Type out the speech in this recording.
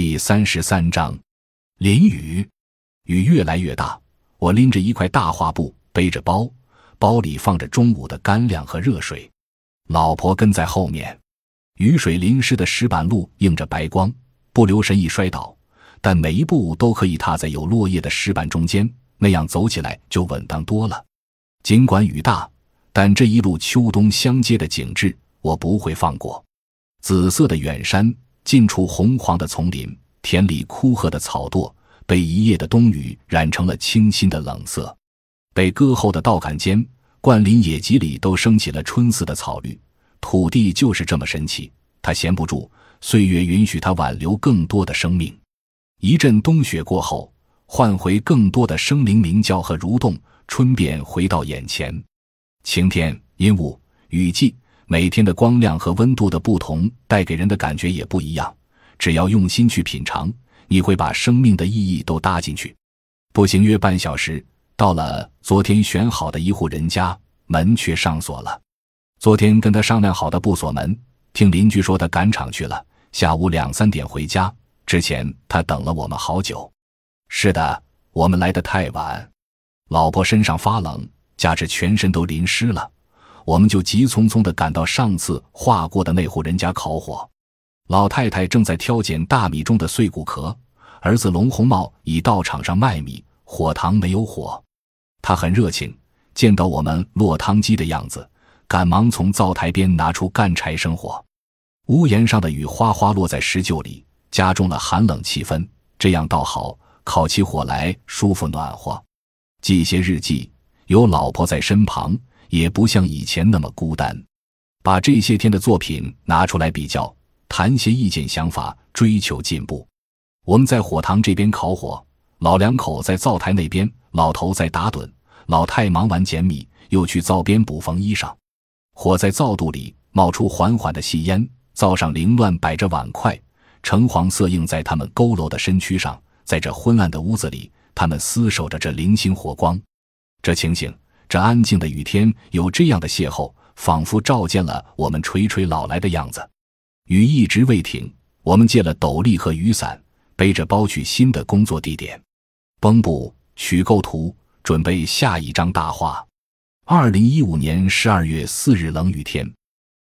第三十三章，淋雨，雨越来越大。我拎着一块大画布，背着包，包里放着中午的干粮和热水。老婆跟在后面。雨水淋湿的石板路映着白光，不留神易摔倒，但每一步都可以踏在有落叶的石板中间，那样走起来就稳当多了。尽管雨大，但这一路秋冬相接的景致，我不会放过。紫色的远山。近处红黄的丛林，田里枯涸的草垛，被一夜的冬雨染成了清新的冷色。被割后的稻杆间，灌林野脊里都升起了春似的草绿。土地就是这么神奇，它闲不住，岁月允许它挽留更多的生命。一阵冬雪过后，换回更多的生灵鸣叫和蠕动，春便回到眼前。晴天、阴雾、雨季。每天的光亮和温度的不同，带给人的感觉也不一样。只要用心去品尝，你会把生命的意义都搭进去。步行约半小时，到了昨天选好的一户人家，门却上锁了。昨天跟他商量好的不锁门，听邻居说他赶场去了，下午两三点回家。之前他等了我们好久。是的，我们来的太晚。老婆身上发冷，加之全身都淋湿了。我们就急匆匆地赶到上次画过的那户人家烤火，老太太正在挑拣大米中的碎骨壳，儿子龙红帽已到场上卖米，火塘没有火。他很热情，见到我们落汤鸡的样子，赶忙从灶台边拿出干柴生火。屋檐上的雨哗哗落在石臼里，加重了寒冷气氛。这样倒好，烤起火来舒服暖和。记些日记，有老婆在身旁。也不像以前那么孤单，把这些天的作品拿出来比较，谈些意见想法，追求进步。我们在火塘这边烤火，老两口在灶台那边，老头在打盹，老太忙完捡米，又去灶边补缝衣裳。火在灶肚里冒出缓缓的细烟，灶上凌乱摆着碗筷，橙黄色映在他们佝偻的身躯上。在这昏暗的屋子里，他们厮守着这零星火光，这情形。这安静的雨天有这样的邂逅，仿佛照见了我们垂垂老来的样子。雨一直未停，我们借了斗笠和雨伞，背着包去新的工作地点。绷布、取构图，准备下一张大画。二零一五年十二月四日，冷雨天。